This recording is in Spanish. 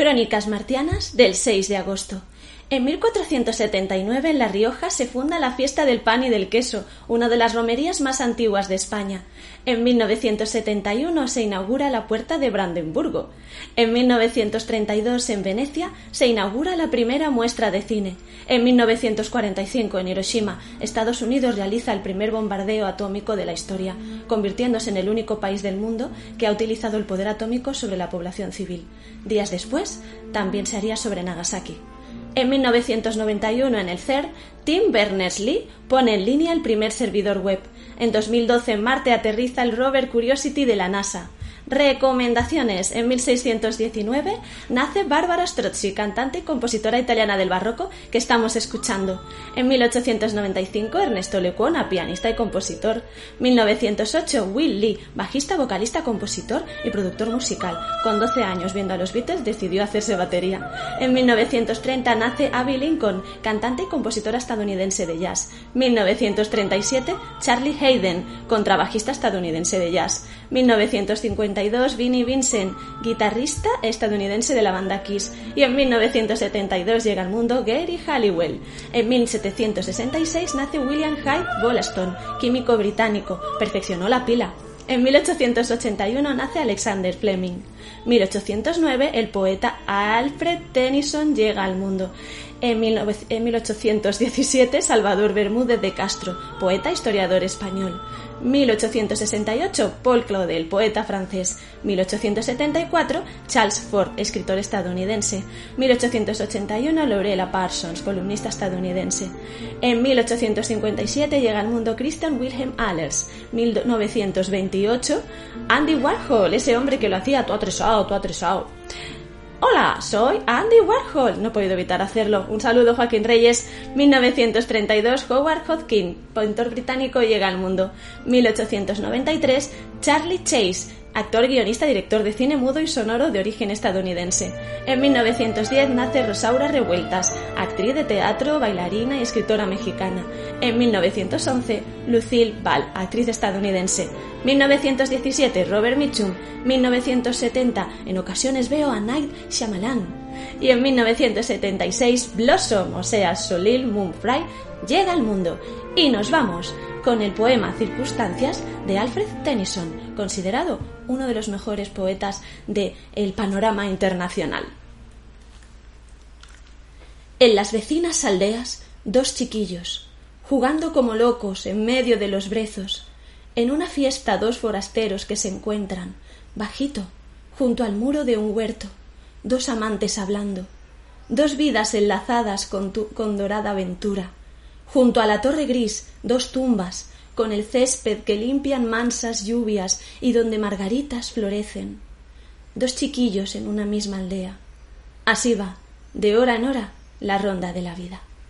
Crónicas Martianas del 6 de agosto. En 1479 en La Rioja se funda la fiesta del pan y del queso, una de las romerías más antiguas de España. En 1971 se inaugura la Puerta de Brandenburgo. En 1932 en Venecia se inaugura la primera muestra de cine. En 1945 en Hiroshima, Estados Unidos realiza el primer bombardeo atómico de la historia, convirtiéndose en el único país del mundo que ha utilizado el poder atómico sobre la población civil. Días después, también se haría sobre Nagasaki. En 1991 en el CER, Tim Berners-Lee pone en línea el primer servidor web. En 2012 en Marte aterriza el rover Curiosity de la NASA. Recomendaciones. En 1619 nace Bárbara Strozzi, cantante y compositora italiana del barroco que estamos escuchando. En 1895 Ernesto Lecuona, pianista y compositor. 1908 Will Lee, bajista, vocalista, compositor y productor musical. Con 12 años viendo a los Beatles decidió hacerse batería. En 1930 nace Abby Lincoln, cantante y compositora estadounidense de jazz. 1937 Charlie Hayden, contrabajista estadounidense de jazz. 1952 Vinnie Vincent, guitarrista estadounidense de la banda Kiss, y en 1972 llega al mundo Gary Halliwell. En 1766 nace William Hyde Wollaston, químico británico, perfeccionó la pila. En 1881 nace Alexander Fleming. 1809 el poeta Alfred Tennyson llega al mundo. En, 1817 Salvador Bermúdez de Castro, poeta e historiador español. 1868 Paul Claudel, poeta francés. 1874 Charles Ford, escritor estadounidense. 1881 Lorella Parsons, columnista estadounidense. En 1857 llega al mundo Christian Wilhelm Allers. 1928 Andy Warhol, ese hombre que lo hacía todo atresado, todo atresado. Hola, soy Andy Warhol. No he podido evitar hacerlo. Un saludo, Joaquín Reyes. 1932, Howard Hodgkin, pintor británico, llega al mundo. 1893, Charlie Chase, actor, guionista, director de cine mudo y sonoro de origen estadounidense. En 1910 nace Rosaura Revueltas, actriz de teatro, bailarina y escritora mexicana. En 1911, Lucille Ball, actriz estadounidense. 1917, Robert Mitchum. 1970, en ocasiones veo a Night Shyamalan. Y en 1976, Blossom, o sea, Solil Moonfry, llega al mundo. Y nos vamos con el poema Circunstancias de Alfred Tennyson, considerado uno de los mejores poetas del el panorama internacional. En las vecinas aldeas, dos chiquillos, jugando como locos en medio de los brezos, en una fiesta dos forasteros que se encuentran, bajito, junto al muro de un huerto, dos amantes hablando, dos vidas enlazadas con, con dorada aventura, junto a la torre gris, dos tumbas, con el césped que limpian mansas lluvias y donde margaritas florecen. Dos chiquillos en una misma aldea. Así va, de hora en hora, la ronda de la vida.